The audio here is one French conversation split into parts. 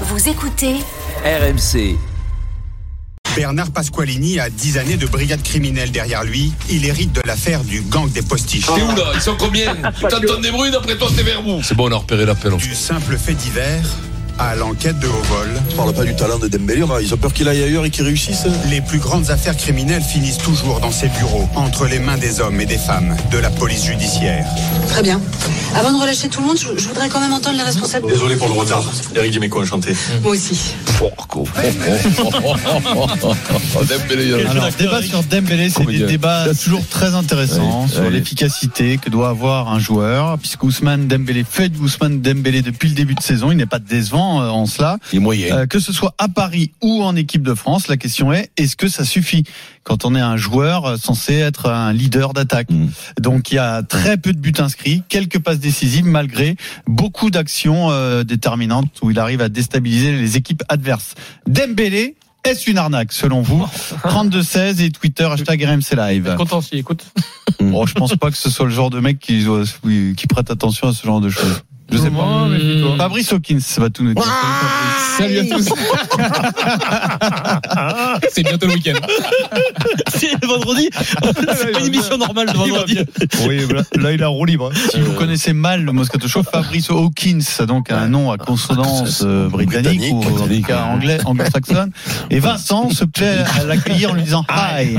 Vous écoutez RMC. Bernard Pasqualini a 10 années de brigade criminelle derrière lui. Il hérite de l'affaire du gang des postiches. T'es où là? Ils sont combien? T'entends des bruits d'après toi c'est vers vous C'est bon on a repéré l'appel. Du simple fait divers à l'enquête de haut vol. On parle pas du talent de Dembélé, ils ont peur qu'il aille ailleurs et qu'il réussisse. Les plus grandes affaires criminelles finissent toujours dans ces bureaux, entre les mains des hommes et des femmes de la police judiciaire. Très bien. Avant de relâcher tout le monde, je, je voudrais quand même entendre les responsables. Désolé pour le retard. Eric Dimeco, enchanté. Moi aussi. Alors, débat sur Dembélé, c'est des débats toujours très intéressants Oui, sur l'efficacité que doit avoir un joueur, puisque Ousmane Dembélé fait du Ousmane Dembélé depuis le début de saison. Il n'est pas décevant euh, en cela. Il est moyen. Euh, que ce soit à Paris ou en équipe de France, la question est est-ce que ça suffit quand on est un joueur euh, censé être un leader d'attaque Mm. Donc il y a très peu de buts inscrits, quelques passes décisives malgré beaucoup d'actions euh, déterminantes où il arrive à déstabiliser les équipes adverses. Dembélé est-ce une arnaque selon vous 32-16 et Twitter hashtag RMC Live. Content si, écoute. Bon, je pense pas que ce soit le genre de mec qui, qui prête attention à ce genre de choses. Je sais pas. Fabrice Hawkins va tout nous dire. Salut à tous. C'est bientôt le week-end. C'est vendredi. C'est pas une émission normale de vendredi. Oui, là, là, il a roue libre. Si vous connaissez mal le Moscato Show, Fabrice Hawkins, donc un nom à consonance euh, britannique, ou en tout cas anglais, anglo-saxonne. Et Vincent se plaît à l'accueillir en lui disant hi.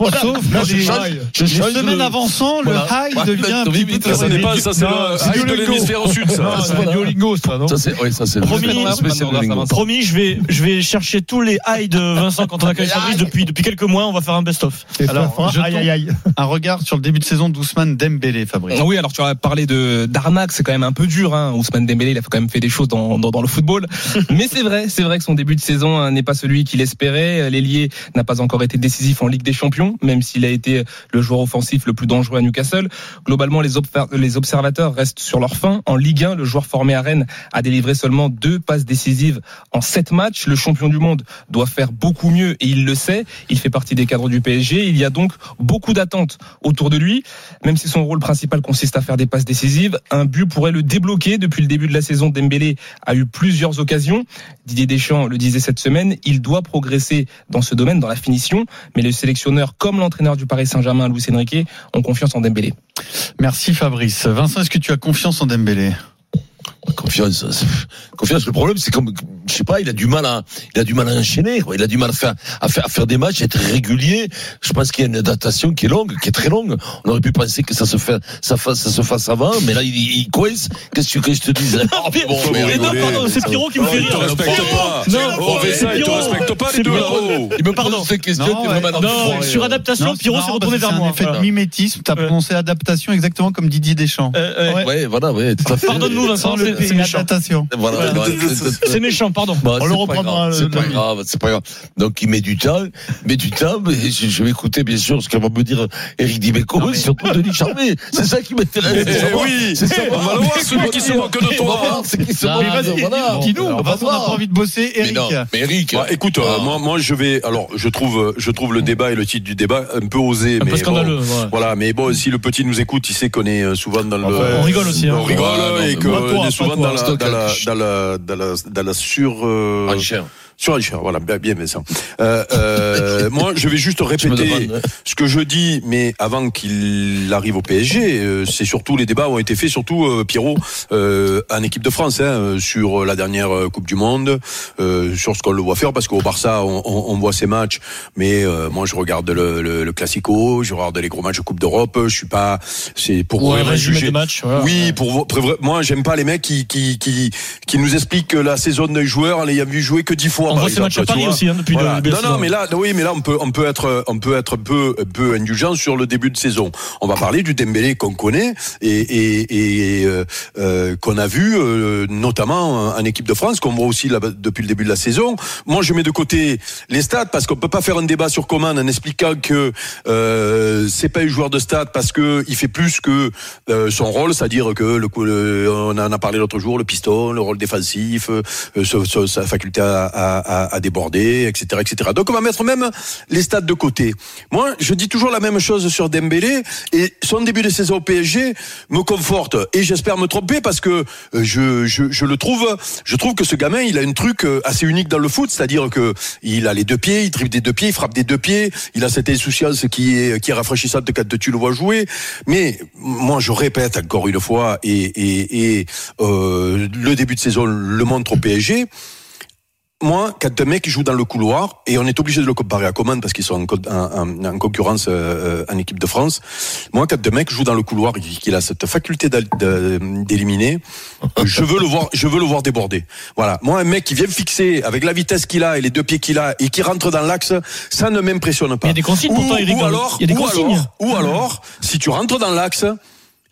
Sauf que le- avançant, le hi devient un petit peu ça, n'est pas ça, c'est de l'hémisphère au sud, ça. c'est pas Duolingo, ça, non Ça, c'est, oui, ça, c'est Promis. Promis, je vais, je vais chercher tous les highs de Vincent quand on accueille Fabrice depuis, depuis quelques mois. On va faire un best-of. Alors, jetons un regard sur le début de saison d'Ousmane Dembélé, Fabrice. Oui, alors tu as parlé de d'arnaque, c'est quand même un peu dur. Hein. Ousmane Dembélé, il a quand même fait des choses dans, dans, dans le football. Mais c'est vrai, c'est vrai que son début de saison hein, n'est pas celui qu'il espérait. L'ailier n'a pas encore été décisif en Ligue des Champions, même s'il a été le joueur offensif le plus dangereux à Newcastle. Globalement, les, observateurs restent sur leur fin. En Ligue 1, le joueur formé à Rennes a délivré seulement deux passes décisives en sept matchs. Le champion du monde doit faire beaucoup mieux et il le sait. Il fait partie des cadres du PSG. Il y a donc beaucoup d'attentes autour de lui. Même si son rôle principal consiste à faire des passes décisives, un but pourrait le débloquer. Depuis le début de la saison, Dembélé a eu plusieurs occasions. Didier Deschamps le disait cette semaine, il doit progresser dans ce domaine, dans la finition. Mais le sélectionneur, comme l'entraîneur du Paris Saint-Germain, Luis Enrique, ont confiance en Dembélé. Merci Fabrice. Vincent, est-ce que tu as confiance en Dembélé? Confiance, confiance. Le problème, c'est comme, je sais pas, il a du mal à, il a du mal à enchaîner. quoi. Il a du mal à faire, à faire, à faire des matchs, être régulier. Je pense qu'il y a une adaptation qui est longue, qui est très longue. On aurait pu penser que ça se fait, ça fasse, ça se fasse avant, mais là, il, il coince. Qu'est-ce que je te dise? Oh, Pierre- bon, mais mais non, pardon, c'est Pierrot qui me fait Il te rire. respecte pas. Non, fait il te respecte pas, les deux là-haut. Il me pose ces questions, Non, Non, sur adaptation, Pierrot s'est retourné vers C'est un moi. effet de mimétisme. T'as prononcé adaptation exactement comme Didier Deschamps. Euh, euh, ouais. Voilà, ouais, tout à fait. Pardonne-nous, Vincent, c'est méchant. Voilà, ouais, c'est- méchant, pardon. Bon, On le reprendra C'est pas grave, c'est pas grave. Donc il met du temps, met du temps, mais je, je vais écouter bien sûr ce que va me dire Eric Dimeco, mais- surtout Denis Charvet. C'est ça qui m'intéresse. Eh oui, c'est ça. on va le voir, celui qui se moque de toi. C'est qui se moque dis-nous. On n'a pas envie de bosser. Eric. mais Eric. Bah, écoute, euh, Ah. moi, moi, je vais. Alors, je trouve, je trouve le débat et le titre du débat un peu osé, Un mais voilà. Mais bon, si le petit nous écoute, il sait qu'on est euh, souvent dans le. On rigole aussi. hein. On rigole Ouais, non, et mais dans la, dans la, dans la, dans la, dans la sur. Cher. Sur Richard, voilà, bien, bien Vincent. Euh, euh, moi, je vais juste répéter ce que je dis, mais avant qu'il arrive au PSG, euh, c'est surtout les débats ont été faits, surtout euh, Pierrot, en équipe de France, hein, sur la dernière Coupe du Monde, sur ce qu'on le voit faire, parce qu'au Barça, on, on, on voit ses matchs, mais moi, je regarde le, le, le Classico, je regarde les gros matchs de Coupe d'Europe, je suis pas, c'est pour Ou un vraiment résumé juger. matchs. Oui, pour, vo- pour moi j'aime pas les mecs qui qui qui qui nous expliquent la saison d'un joueur en l'ayant vu jouer que dix fois. On voit ces matchs à Paris aussi, hein, depuis Voilà. le début de Non, non, mais là, oui, mais là, on peut, on peut être, on peut être un peu, peu indulgent sur le début de saison. On va parler du Dembélé qu'on connaît et, et, et euh, euh, qu'on a vu, euh, notamment en équipe de France, qu'on voit aussi là, depuis le début de la saison. Moi, je mets de côté les stats parce qu'on peut pas faire un débat sur commande en expliquant que euh, c'est pas un joueur de stats parce que il fait plus que euh, son rôle, c'est-à-dire que le, le- on en a parlé l'autre jour, le piston, le rôle défensif, euh, ce- sa faculté à, à, à, à, déborder, etc., etc. Donc on va mettre même les stades de côté. Moi, je dis toujours la même chose sur Dembélé et son début de saison au PSG me conforte et j'espère me tromper parce que euh, je, je, je le trouve, je trouve que ce gamin, il a un truc euh, assez unique dans le foot, c'est-à-dire que il a les deux pieds, il dribble des deux pieds, il frappe des deux pieds, il a cette insouciance qui est qui est rafraîchissante quand tu le vois jouer. Mais moi, je répète encore une fois et, et, et euh, le début de saison le montre au PSG moi, quand un mec joue dans le couloir, et on est obligé de le comparer à Coman parce qu'ils sont en, co- en- en- en concurrence euh, en équipe de France, moi, quand un mec joue dans le couloir et qu'il a cette faculté d'éliminer, je veux le voir, je veux le voir déborder. Voilà. Moi, un mec qui vient fixer avec la vitesse qu'il a et les deux pieds qu'il a et qui rentre dans l'axe, ça ne m'impressionne pas. Il y a des consignes, ou, pourtant, Eric, ou dans le- alors, il y a des ou consignes. alors, ou alors, si tu rentres dans l'axe,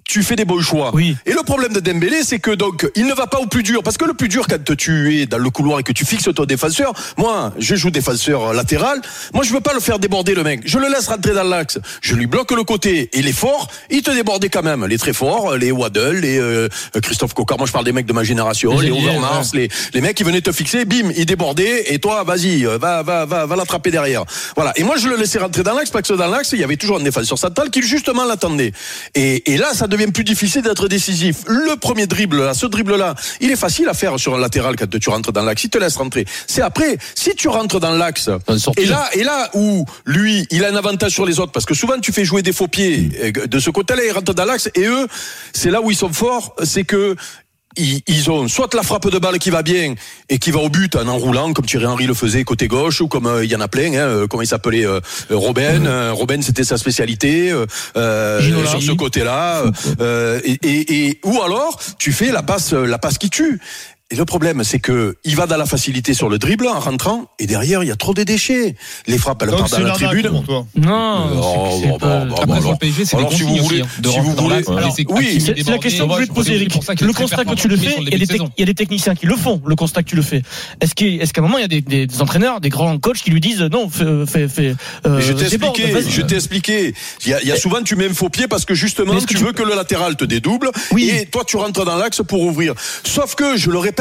tu fais des bons choix. Oui. Et le problème de Dembélé, c'est que donc il ne va pas au plus dur, parce que le plus dur quand tu es dans le couloir et que tu fixes ton défenseur, moi je joue défenseur latéral, moi je veux pas le faire déborder le mec, je le laisse rentrer dans l'axe, je lui bloque le côté, et il est fort, il te débordait quand même, les très forts, les Waddle, les euh, Christophe Cocard, moi je parle des mecs de ma génération, Les les, les, les mecs qui venaient te fixer, bim, il débordait, et toi vas-y, euh, va va va va l'attraper derrière. Voilà. Et moi je le laissais rentrer dans l'axe parce que dans l'axe il y avait toujours un défenseur central qui justement l'attendait. Et, et là ça devient plus difficile d'être décisif. Le premier dribble là, ce dribble là, il est facile à faire sur un latéral quand tu rentres dans l'axe. Il te laisse rentrer. C'est après, si tu rentres dans l'axe, et là et là où lui il a un avantage sur les autres parce que souvent tu fais jouer des faux pieds euh, de ce côté-là, ils rentrent dans l'axe et eux c'est là où ils sont forts, c'est que ils, ils ont soit la frappe de balle qui va bien et qui va au but en enroulant comme Thierry Henry le faisait côté gauche ou comme euh, il y en a plein hein, euh, comment il s'appelait euh, Robben euh, Robben c'était sa spécialité euh, sur ce côté-là euh, et, et, et ou alors tu fais la passe la passe qui tue et le problème, c'est que il va dans la facilité sur le dribble en rentrant, et derrière il y a trop de déchets. Les frappes, elles partent dans la tribune. Non, Oh, alors, si vous voulez- hein, si vous voulez- oui, C'est la question que je voulais te poser, Eric. Le constat que tu le fais, il y, a des techniciens qui le font, le constat que tu le fais. Est-ce qu'à un moment, il y a des, entraîneurs, des grands coachs qui lui disent non, fais. fais, euh, je t'ai expliqué, je t'ai expliqué. Il y a, souvent tu mets un faux pied parce que justement tu tu- veux que le latéral te dédouble Oui. et toi tu rentres dans l'axe pour ouvrir. Sauf que je le répète,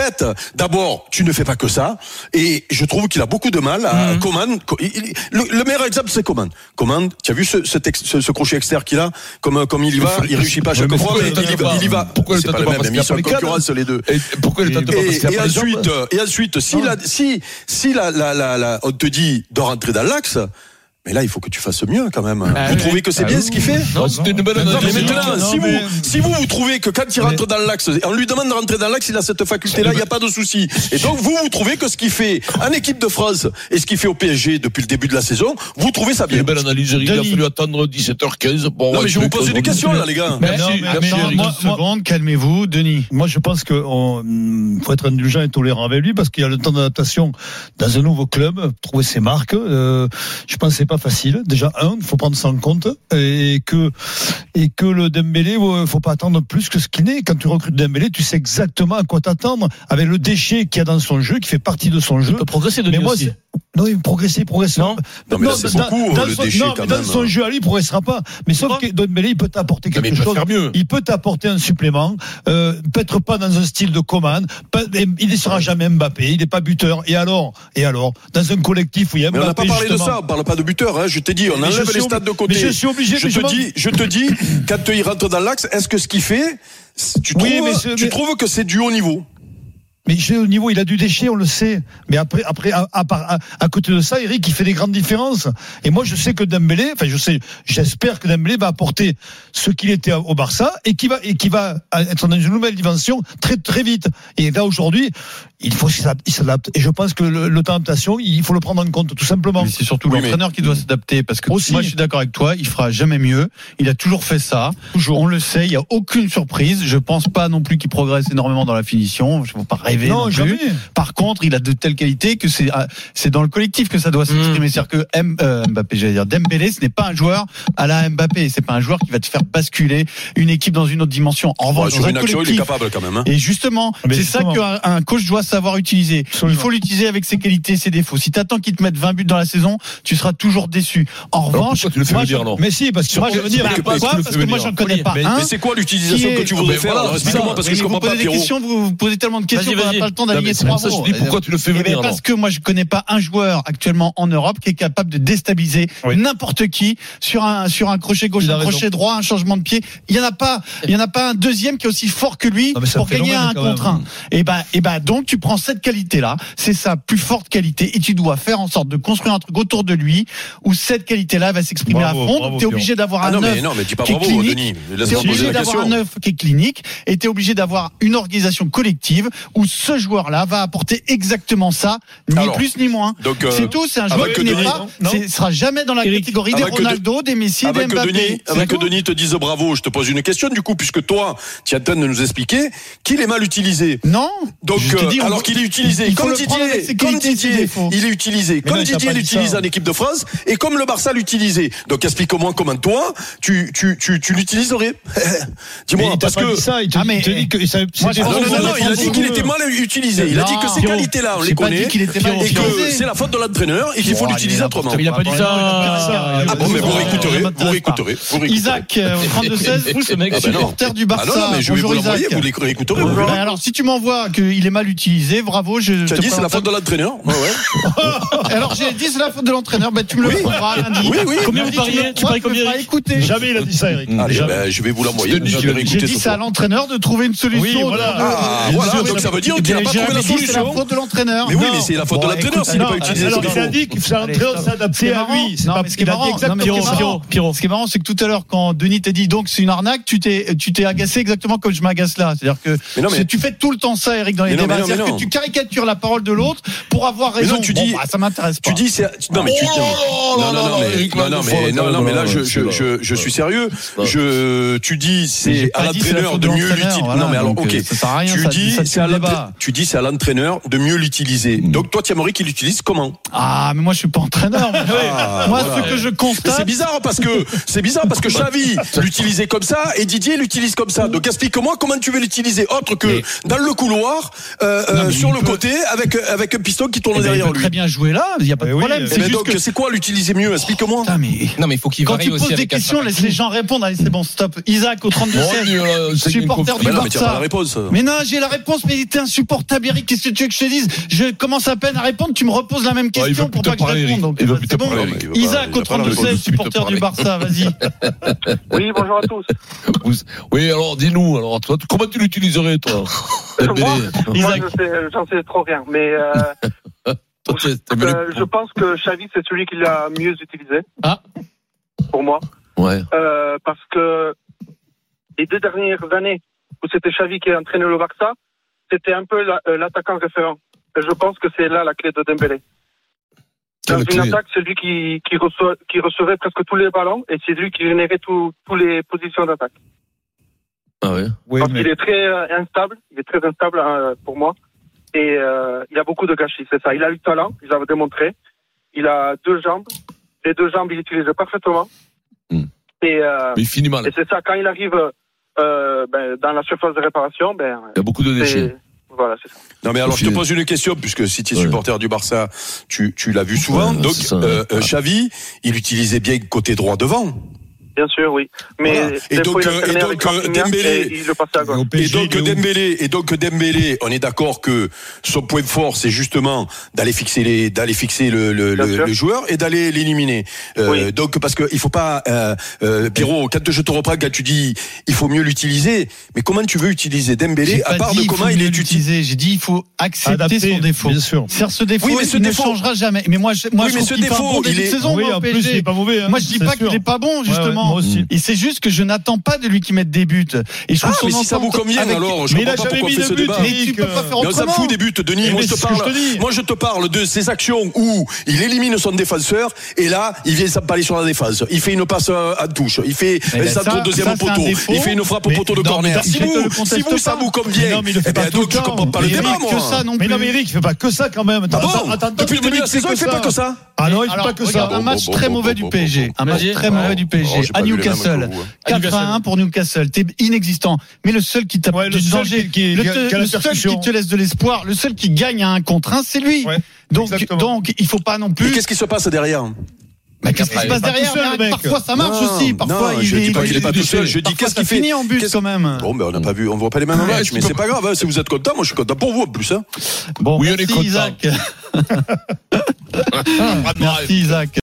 d'abord tu ne fais pas que ça et je trouve qu'il a beaucoup de mal à. Coman. Co- il- il- Le, le meilleur exemple c'est Coman. Coman, tu as vu ce, ce, texte- ce, ce crochet externe qu'il a, comme comme il y va, il réussit pas à chaque fois, mais il y va, pas il y va. Pourquoi il le tente pas pas même, Parce qu'il y a concurrence les deux. Et pourquoi il est tente pas parce qu'il y a Et, pas et les jambes ensuite, et ensuite, si, la, si, si la, la, la, la- on te dit de rentrer dans l'axe, mais là, il faut que tu fasses mieux quand même. Ah vous oui. trouvez que c'est Ah bien oui. ce qu'il fait Non, c'était une bonne non, mais analyse. maintenant, Non, si, mais- vous, si vous vous trouvez que quand il rentre dans l'axe, on lui demande de rentrer dans l'axe, il a cette faculté-là, il n'y a pas de souci. Et donc, vous, vous trouvez que ce qu'il fait en équipe de France et ce qu'il fait au PSG depuis le début de la saison, vous trouvez ça Il y a bien une belle analyse. Il a fallu attendre 17h15 pour Non, mais je vous pose des questions, là, les gars. Merci, seconde, calmez-vous, Denis. Moi, je pense qu'il faut être indulgent et tolérant avec lui parce qu'il a le temps d'adaptation dans un nouveau club, trouver ses marques. Euh, je pense c'est pas facile. Déjà, un, il faut prendre ça en compte et que et que le Dembélé, il faut pas attendre plus que ce qu'il n'est. Quand tu recrutes Dembélé, tu sais exactement à quoi t'attendre avec le déchet qu'il y a dans son jeu, qui fait partie de son Il jeu. peut progresser de Mais moi, aussi. non, il progresser, progresser. Non. Non, mais là, c'est dans- beaucoup, dans le son- déchet, non, quand mais dans même. son jeu à lui, il progressera pas. Mais sauf que Dembélé, il peut t'apporter quelque il chose. mieux. Il peut t'apporter un supplément, euh, peut-être pas dans un style de commande, il ne sera jamais Mbappé, il n'est pas buteur. Et alors, et alors, dans un collectif où il y a Mais on n'a Mbappé, pas parlé de ça, on parle pas de buteur, hein. je t'ai dit, on Mais enlève les stades de côté. mais je suis obligé, je mais te dis, je te dis, quand il rentre dans l'axe, est-ce que ce qu'il fait, tu trouves, Oui, mais ce- tu mais- trouves que c'est du haut niveau? Mais j'ai au niveau, il a du déchet, on le sait. Mais après, après, à, à, part- à- à côté de ça, Eric, il fait des grandes différences. Et moi, je sais que Dembélé, enfin, je sais, j'espère que Dembélé va apporter ce qu'il était au Barça et qui va, et qui va être dans une nouvelle dimension très, très vite. Et là, aujourd'hui, il faut qu'il s'adapte-. Et je pense que le, le temps d'adaptation, il faut le prendre en compte, tout simplement. Mais c'est surtout Oui, l'entraîneur qui doit s'adapter parce que Aussi. moi je suis d'accord avec toi, il fera jamais mieux. Il a toujours fait ça. Toujours. On le sait, il y a aucune surprise. Je pense pas non plus qu'il progresse énormément dans la finition. Je ne veux non, non, plus. jamais. Par contre, il a de telles qualités que c'est ah, c'est dans le collectif que ça doit s'exprimer. C'est-à-dire que M, euh, Mbappé, j'allais dire Dembélé, ce n'est pas un joueur à la Mbappé. C'est pas un joueur qui va te faire basculer une équipe dans une autre dimension. En Ouais, revanche, sur dans un une action, il est capable quand même, hein. et justement, c'est ça qu'un un coach doit savoir utiliser. Absolument. Il faut l'utiliser avec ses qualités, ses défauts. Si t'attends qu'il te mette 20 buts dans la saison, tu seras toujours déçu. En Alors, revanche, pourquoi tu le fais moi, Mais si, parce que moi, je veux dire, bah, pourquoi Parce que moi, venir. j'en connais pas Mais- c'est quoi l'utilisation que tu voudrais faire? Explique-moi, parce que je vous comprends posez pas, des questions, vous posez tellement de questions. Qu'on n'a pas le temps d'aligner trois je mots. dis pourquoi tu le fais Eh ben, venir alors parce que moi je connais pas un joueur actuellement en Europe qui est capable de déstabiliser Oui. n'importe qui sur un sur un crochet gauche, un raison. crochet droit, un changement de pied. Il y en a pas, il y en a pas un deuxième qui est aussi fort que lui pour gagner un contre un. Et ben et ben donc tu prends cette qualité là, c'est sa plus forte qualité et tu dois faire en sorte de construire un truc autour de lui où cette qualité là va s'exprimer à fond. bravo, Tu es obligé d'avoir Ah un non, neuf mais non, mais dis pas qui est clinique. Denis. T'es obligé d'avoir un neuf qui est clinique et t'es obligé d'avoir une organisation collective où ce joueur-là va apporter exactement ça, ni Alors, plus ni moins. Euh, C'est tout, c'est un avant joueur que qui n'est pas, c'est- sera jamais dans la Eric, catégorie des avant que de- Ronaldo, des Messi, des Avec que Mbappé. Denis, avec que. Denis te dise bravo, je te pose une question du coup, puisque toi, tu train de nous expliquer qu'il est mal utilisé. Non. Donc, Je te euh, dis, alors qu'il est utilisé, comme Didier, comme Didier, il est utilisé, comme Didier l'utilise en équipe de France, et comme le Barça l'utilisait. Donc, explique-moi comment toi, tu, tu, tu, tu l'utiliserais. Dis-moi, parce pas que. dit ça, il te, Ah, mais- il te dit que ça, Moi, non, non, non, il a dit qu'il était mal utilisé. Il a dit que ces qualités-là, on les connaît. dit qu'il était mal Et que c'est la faute de l'entraîneur et qu'il faut l'utiliser autrement. Il a pas dit ça. Ah bon, mais vous réécouterez, vous réécouterez, vous. Isaac, euh, au 32-16, Fou, ce mec. Ah non. supporter du Ah Barça. non, non, mais je vais vous Bonjour Isaac. vous les réécouterez. vous alors, si tu m'envoies qu'il est mal utilisé, bravo, je Tu as dit c'est la faute de l'entraîneur. Alors j'ai dit c'est la faute de l'entraîneur, ben tu me le Oui. prouveras lundi. Oui, oui. Combien vous pariez Tu paries combien. Jamais il a dit ça, Eric. Allez, Jamais. ben, je vais vous l'envoyer. Vous. J'ai dit c'est à l'entraîneur de trouver une solution. Oui, voilà. Ah, donc ça veut dire qu'il n'a pas trouvé la solution. faute de l'entraîneur. Mais oui, mais c'est la faute de l'entraîneur s'il non, pas utilisé. Alors, c'est il a dit que c'est l'entraîneur Ce s'adapter qui est à marrant- lui. C'est pas parce ce qui est qu'il a dit marrant- non, mais exactement ce qui est marrant- Pierrot. Ce qui est marrant, c'est que tout à l'heure, quand Denis t'a dit donc c'est une arnaque, tu t'es, tu t'es agacé exactement comme je m'agace là. C'est-à-dire que Mais non, mais- c'est- tu fais tout le temps ça, Eric, dans les débats. C'est-à-dire que tu caricatures la parole de l'autre pour avoir raison. non, tu Bon, dis- bah, ça m'intéresse pas. Tu dis c'est non mais tu Oh non non non mais Eric non non Lalonde, mais non non mais là je c'est je là. je je suis sérieux Ouais. je tu dis c'est à l'entraîneur de mieux l'utiliser voilà, non mais alors ok euh, tu dis c'est à l'entraîneur tu dis c'est à l'entraîneur de mieux l'utiliser Mm. donc toi tu aimerais qu'il l'utilise comment Ah, mais moi je suis pas entraîneur. moi. Ah, moi, voilà. ce que je constate. c'est bizarre parce que c'est bizarre parce que Xavi l'utilisait comme ça et Didier l'utilise comme ça. Donc explique-moi comment tu veux l'utiliser autre que Mais- dans le couloir, euh, Non, euh, sur il le peut- côté avec avec un piston qui tourne Eh ben, il derrière peut lui. très bien jouer là, il n'y a pas de oui, problème. mais C'est juste donc que. c'est quoi l'utiliser mieux? Explique-moi. Mais. Non, mais il faut qu'il Quand tu poses des questions, laisse les gens répondre. Allez, c'est bon, stop. Isaac au 32 Bon, 16 lui, euh, supporter du Barça. réponse. Mais non, j'ai la réponse, mais il était insupportable, Eric. Qu'est-ce que tu veux que je te dise? Je commence à peine à répondre, tu me reposes la même il question pour pas que je réponde. Donc, Il veut euh, c'est bon. parler. Il Isaac au veut pas la 32 réponse. 16 supporter du Barça, vas-y. Oui, bonjour à tous. Oui, alors dis-nous, alors toi, comment tu l'utiliserais, toi Moi, moi, Isaac. j'en sais trop rien, mais euh, Toi, tu- Dembélé- euh, je pense que Xavi c'est celui qui l'a mieux utilisé. Ah. Pour moi, Ouais. euh, parce que les deux dernières années où c'était Xavi qui entraînait le Barça, c'était un peu euh, l'attaquant référent. Et je pense que c'est là la clé de Dembélé. Dans une clé attaque, c'est lui qui, qui, reçoit, qui recevait presque tous les ballons et c'est lui qui générait tous tous les positions d'attaque. Ah ouais. Oui, parce mais qu'il est très euh, instable, il est très instable euh, pour moi. Et euh, il a beaucoup de gâchis, c'est ça. Il a eu le talent, il l'a démontré. Il a deux jambes. Les deux jambes, il utilise parfaitement. Hmm. Et, euh, Mais il finit mal. et c'est ça, quand il arrive euh, ben, dans la surface de réparation, ben, Il y a beaucoup de déchets. C'est... Voilà, c'est ça. Non mais alors je te pose une question puisque si tu es Ouais. supporter du Barça, tu tu l'as vu souvent. Ouais, Donc euh, euh, Ah. Xavi, il utilisait bien côté droit devant. Bien sûr, oui. Mais Voilà. Et des donc, fois, il euh, alternait et donc, euh, Dembélé- et donc Dembélé, et donc Dembélé, on est d'accord que son point fort, c'est justement d'aller fixer les, d'aller fixer le, le, le, le joueur et d'aller l'éliminer. Euh, Oui. Donc parce que il faut pas, euh, euh, Pierrot, quand je te reprends, quand tu dis il faut mieux l'utiliser, mais comment tu veux utiliser Dembélé à part dit de comment il est utilisé. J'ai dit il faut accepter son défaut. bien sûr. Faire ce défaut, Oui, mais ce il défaut- ne changera jamais. Mais moi, je, moi, Oui, je mais ce défaut, il est- saison. Oui, moi, au en plus, PSG. il est pas mauvais. hein, Moi, je dis pas qu'il est pas bon, justement. Moi aussi. Et c'est juste que je n'attends pas de lui qui mette des buts. Et je Ah, trouve mais son si ça vous convient, avec- alors je Mais comprends pas pourquoi on mis fait de ce but, débat. Mais tu peux pas faire Mais on s'en autrement. fout des buts, Denis. Eh Moi, je te parle. je te dis. Moi, je te parle de ces actions où il élimine son défenseur et là, il vient s'empaler sur la défense. Il fait une passe à touche. Il fait Mais un ben, centre ça, au deuxième ça, poteau. défaut. Il fait une frappe au Mais poteau de non, corner. mais Si vous, si ça vous Mais convient, non, mais fait eh pas ben, donc je comprends pas le Mais débat, moi. que ça non Mais non, mais Eric, il fait pas que ça quand même. Ah Depuis le début de la saison, il fait pas que ça. Ah non, il fait Alors, pas que regarde ça. un match très mauvais du PSG. Un match très mauvais du PSG. À Newcastle. vous, hein. 4 à 1 pour Newcastle. T'es inexistant. Mais le seul qui t'a Ouais, le danger, qui- qui- le, qui le seul qui te laisse de l'espoir, le seul qui gagne à un contre un, c'est lui. Ouais, donc, exactement. donc, il faut pas non Mais plus. qu'est-ce qui se passe derrière Mais qu'est-ce qui se passe pas derrière seul, mec. Parfois ça marche Non, aussi. Parfois non, il je dis est. pas qu'il est pas tout seul. Je dis qu'est-ce ça qu'il fait finit en but Qu'est-ce- quand même. Bon, ben on n'a pas vu, on voit pas les mêmes Ouais, matchs, mais c'est pas grave. hein, Si vous êtes content, moi je suis content pour vous en plus. Hein. Bon, Oui, on est merci content. Isaac. Merci Isaac.